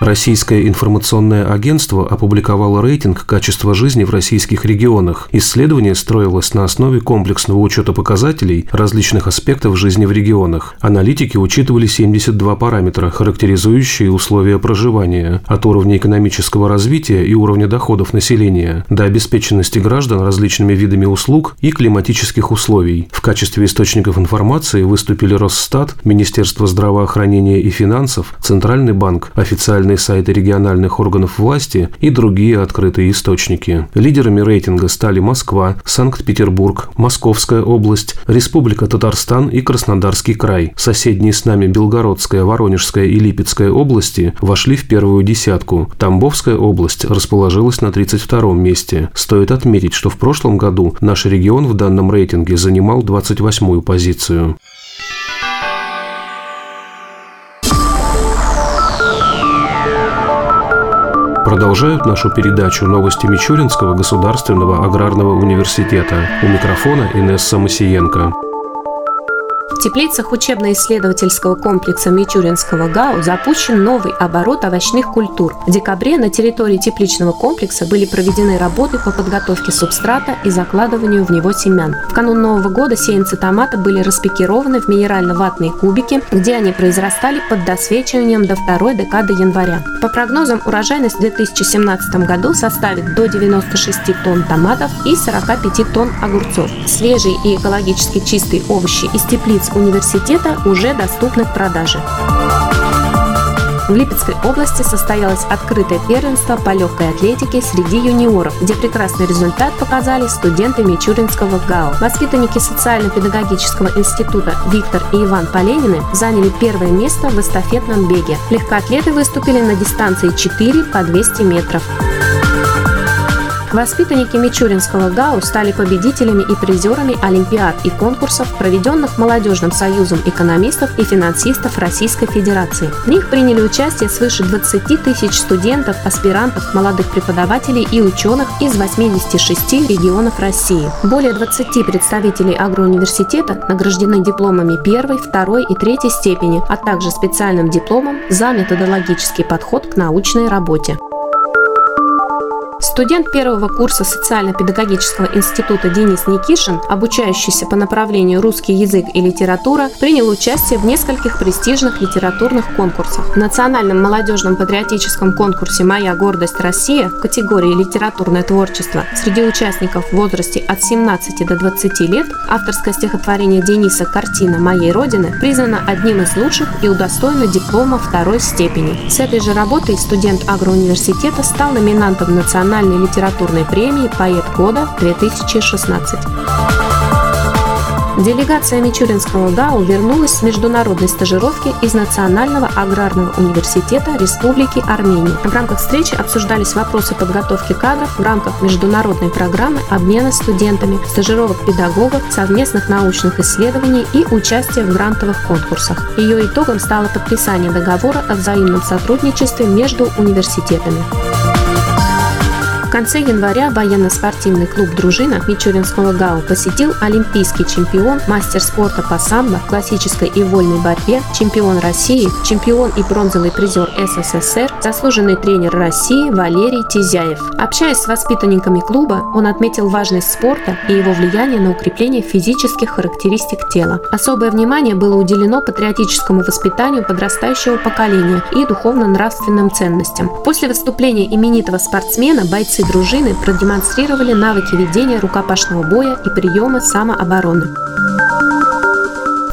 Российское информационное агентство опубликовало рейтинг качества жизни в российских регионах. Исследование строилось на основе комплексного учета показателей различных аспектов жизни в регионах. Аналитики учитывали 72 параметра, характеризующие условия проживания, от уровня экономического развития и уровня доходов населения до обеспеченности граждан различными видами услуг и климатических условий. В качестве источников информации выступили Росстат, Министерство здравоохранения и финансов, Центральный банк, официальные официальные сайты региональных органов власти и другие открытые источники. Лидерами рейтинга стали Москва, Санкт-Петербург, Московская область, Республика Татарстан и Краснодарский край. Соседние с нами Белгородская, Воронежская и Липецкая области вошли в первую десятку. Тамбовская область расположилась на 32 месте. Стоит отметить, что в прошлом году наш регион в данном рейтинге занимал 28-ю позицию. Продолжают нашу передачу новости Мичуринского государственного аграрного университета. У микрофона Инесса Масиенко. В теплицах учебно-исследовательского комплекса Мичуринского ГАУ запущен новый оборот овощных культур. В декабре на территории тепличного комплекса были проведены работы по подготовке субстрата и закладыванию в него семян. В канун Нового года сеянцы томата были распекированы в минерально-ватные кубики, где они произрастали под досвечиванием до второй декады января. По прогнозам, урожайность в 2017 году составит до 96 тонн томатов и 45 тонн огурцов. Свежие и экологически чистые овощи из теплиц университета уже доступны к продаже. В Липецкой области состоялось открытое первенство по легкой атлетике среди юниоров, где прекрасный результат показали студенты Мичуринского ГАУ. Воспитанники социально-педагогического института Виктор и Иван Поленины заняли первое место в эстафетном беге. Легкоатлеты выступили на дистанции 4 по 200 метров. Воспитанники Мичуринского ГАУ стали победителями и призерами олимпиад и конкурсов, проведенных Молодежным союзом экономистов и финансистов Российской Федерации. В них приняли участие свыше 20 тысяч студентов, аспирантов, молодых преподавателей и ученых из 86 регионов России. Более 20 представителей агроуниверситета награждены дипломами первой, второй и третьей степени, а также специальным дипломом за методологический подход к научной работе. Студент первого курса социально-педагогического института Денис Никишин, обучающийся по направлению русский язык и литература, принял участие в нескольких престижных литературных конкурсах. В национальном молодежном патриотическом конкурсе «Моя гордость Россия» в категории «Литературное творчество» среди участников в возрасте от 17 до 20 лет авторское стихотворение Дениса «Картина моей Родины» признано одним из лучших и удостоено диплома второй степени. С этой же работой студент агроуниверситета стал номинантом национального национальной литературной премии «Поэт года-2016». Делегация Мичуринского ГАУ вернулась с международной стажировки из Национального аграрного университета Республики Армения. В рамках встречи обсуждались вопросы подготовки кадров в рамках международной программы обмена студентами, стажировок педагогов, совместных научных исследований и участия в грантовых конкурсах. Ее итогом стало подписание договора о взаимном сотрудничестве между университетами. В конце января военно-спортивный клуб «Дружина» Мичуринского ГАУ посетил олимпийский чемпион, мастер спорта по самбо, классической и вольной борьбе, чемпион России, чемпион и бронзовый призер СССР, заслуженный тренер России Валерий Тизяев. Общаясь с воспитанниками клуба, он отметил важность спорта и его влияние на укрепление физических характеристик тела. Особое внимание было уделено патриотическому воспитанию подрастающего поколения и духовно-нравственным ценностям. После выступления именитого спортсмена бойцы бойцы дружины продемонстрировали навыки ведения рукопашного боя и приема самообороны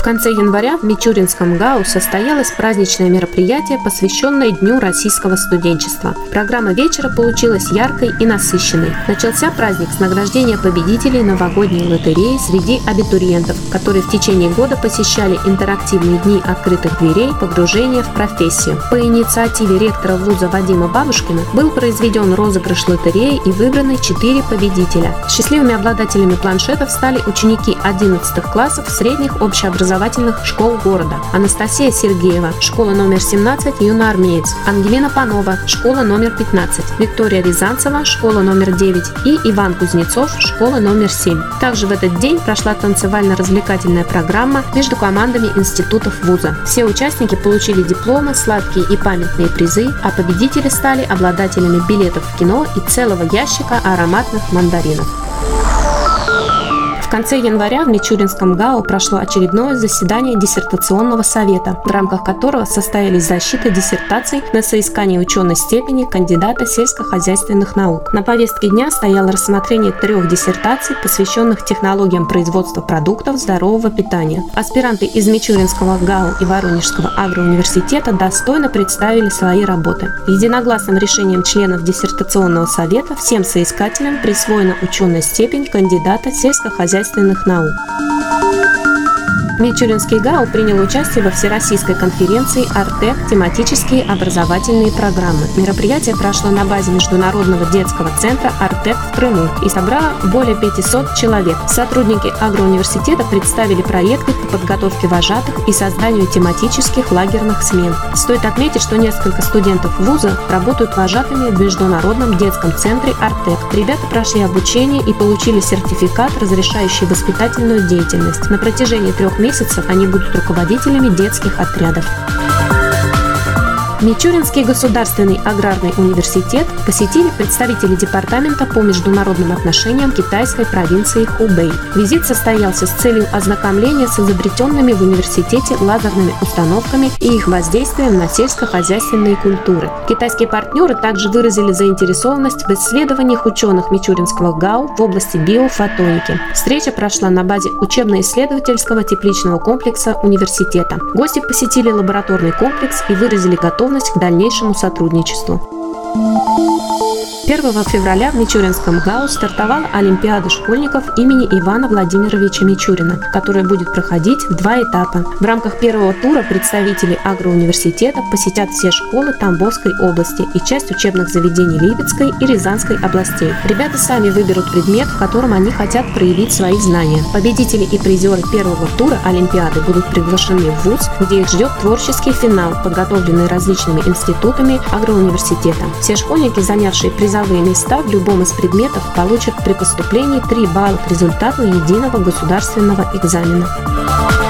конце января в Мичуринском ГАУ состоялось праздничное мероприятие, посвященное Дню российского студенчества. Программа вечера получилась яркой и насыщенной. Начался праздник с награждения победителей новогодней лотереи среди абитуриентов, которые в течение года посещали интерактивные дни открытых дверей погружения в профессию. По инициативе ректора вуза Вадима Бабушкина был произведен розыгрыш лотереи и выбраны четыре победителя. Счастливыми обладателями планшетов стали ученики 11 классов средних общеобразовательных общеобразовательных школ города. Анастасия Сергеева, школа номер 17, юноармеец. Ангелина Панова, школа номер 15. Виктория Рязанцева, школа номер 9. И Иван Кузнецов, школа номер 7. Также в этот день прошла танцевально-развлекательная программа между командами институтов вуза. Все участники получили дипломы, сладкие и памятные призы, а победители стали обладателями билетов в кино и целого ящика ароматных мандаринов. В конце января в Мичуринском ГАУ прошло очередное заседание диссертационного совета, в рамках которого состоялись защиты диссертаций на соискание ученой степени кандидата сельскохозяйственных наук. На повестке дня стояло рассмотрение трех диссертаций, посвященных технологиям производства продуктов здорового питания. Аспиранты из Мичуринского ГАУ и Воронежского агроуниверситета достойно представили свои работы. Единогласным решением членов диссертационного совета всем соискателям присвоена ученая степень кандидата сельскохозяйственных хозяйственных наук. Мичуринский ГАУ принял участие во Всероссийской конференции «Артек. Тематические образовательные программы». Мероприятие прошло на базе Международного детского центра «Артек» в Крыму и собрало более 500 человек. Сотрудники агроуниверситета представили проекты по подготовке вожатых и созданию тематических лагерных смен. Стоит отметить, что несколько студентов вуза работают вожатыми в Международном детском центре «Артек». Ребята прошли обучение и получили сертификат, разрешающий воспитательную деятельность. На протяжении трех месяцев месяцев они будут руководителями детских отрядов. Мичуринский государственный аграрный университет посетили представители Департамента по международным отношениям китайской провинции Хубэй. Визит состоялся с целью ознакомления с изобретенными в университете лазерными установками и их воздействием на сельскохозяйственные культуры. Китайские партнеры также выразили заинтересованность в исследованиях ученых Мичуринского ГАУ в области биофотоники. Встреча прошла на базе учебно-исследовательского тепличного комплекса университета. Гости посетили лабораторный комплекс и выразили готовность готовность к дальнейшему сотрудничеству. 1 февраля в Мичуринском ГАУ стартовала Олимпиада школьников имени Ивана Владимировича Мичурина, которая будет проходить в два этапа. В рамках первого тура представители агроуниверситета посетят все школы Тамбовской области и часть учебных заведений Липецкой и Рязанской областей. Ребята сами выберут предмет, в котором они хотят проявить свои знания. Победители и призеры первого тура Олимпиады будут приглашены в ВУЗ, где их ждет творческий финал, подготовленный различными институтами агроуниверситета. Все школьники, занявшие призовые призовые места в любом из предметов получат при поступлении 3 балла к результату единого государственного экзамена.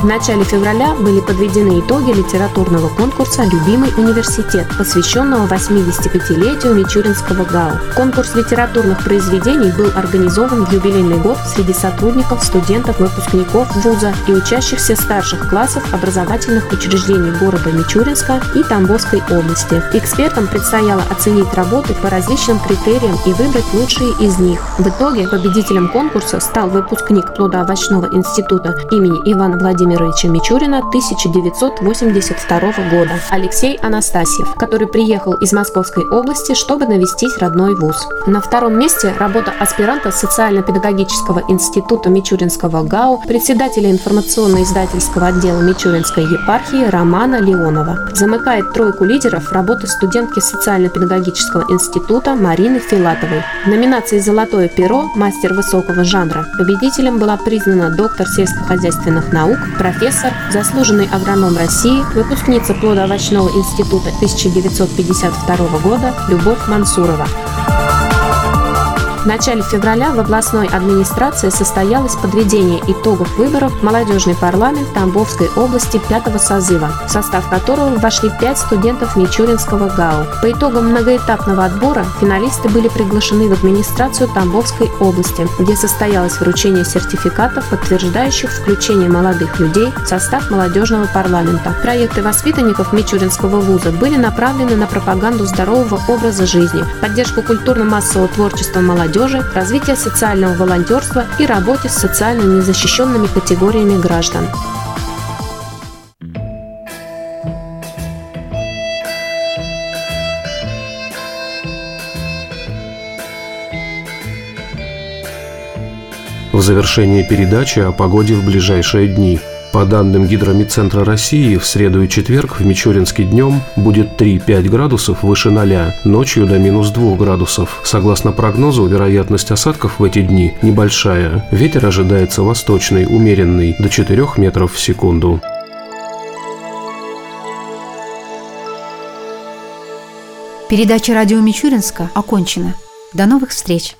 В начале февраля были подведены итоги литературного конкурса «Любимый университет», посвященного 85-летию Мичуринского ГАУ. Конкурс литературных произведений был организован в юбилейный год среди сотрудников, студентов, выпускников вуза и учащихся старших классов образовательных учреждений города Мичуринска и Тамбовской области. Экспертам предстояло оценить работы по различным критериям и выбрать лучшие из них. В итоге победителем конкурса стал выпускник плодоовощного института имени Ивана Владимировича Владимировича Мичурина 1982 года Алексей Анастасьев, который приехал из Московской области, чтобы навестить родной вуз. На втором месте работа аспиранта социально-педагогического института Мичуринского ГАУ, председателя информационно-издательского отдела Мичуринской епархии Романа Леонова. Замыкает тройку лидеров работы студентки социально-педагогического института Марины Филатовой. В номинации «Золотое перо» мастер высокого жанра победителем была признана доктор сельскохозяйственных наук профессор, заслуженный агроном России, выпускница плодоовощного института 1952 года Любовь Мансурова. В начале февраля в областной администрации состоялось подведение итогов выборов в молодежный парламент Тамбовской области пятого созыва, в состав которого вошли пять студентов Мичуринского ГАУ. По итогам многоэтапного отбора финалисты были приглашены в администрацию Тамбовской области, где состоялось вручение сертификатов, подтверждающих включение молодых людей в состав молодежного парламента. Проекты воспитанников Мичуринского вуза были направлены на пропаганду здорового образа жизни, поддержку культурно-массового творчества молодежи, молодежи, развитие социального волонтерства и работе с социально незащищенными категориями граждан. В завершении передачи о погоде в ближайшие дни – По данным Гидромедцентра России, в среду и четверг в Мичуринске днем будет 3-5 градусов выше 0, ночью до минус 2 градусов. Согласно прогнозу, вероятность осадков в эти дни небольшая. Ветер ожидается восточный, умеренный, до 4 метров в секунду. Передача радио Мичуринска окончена. До новых встреч!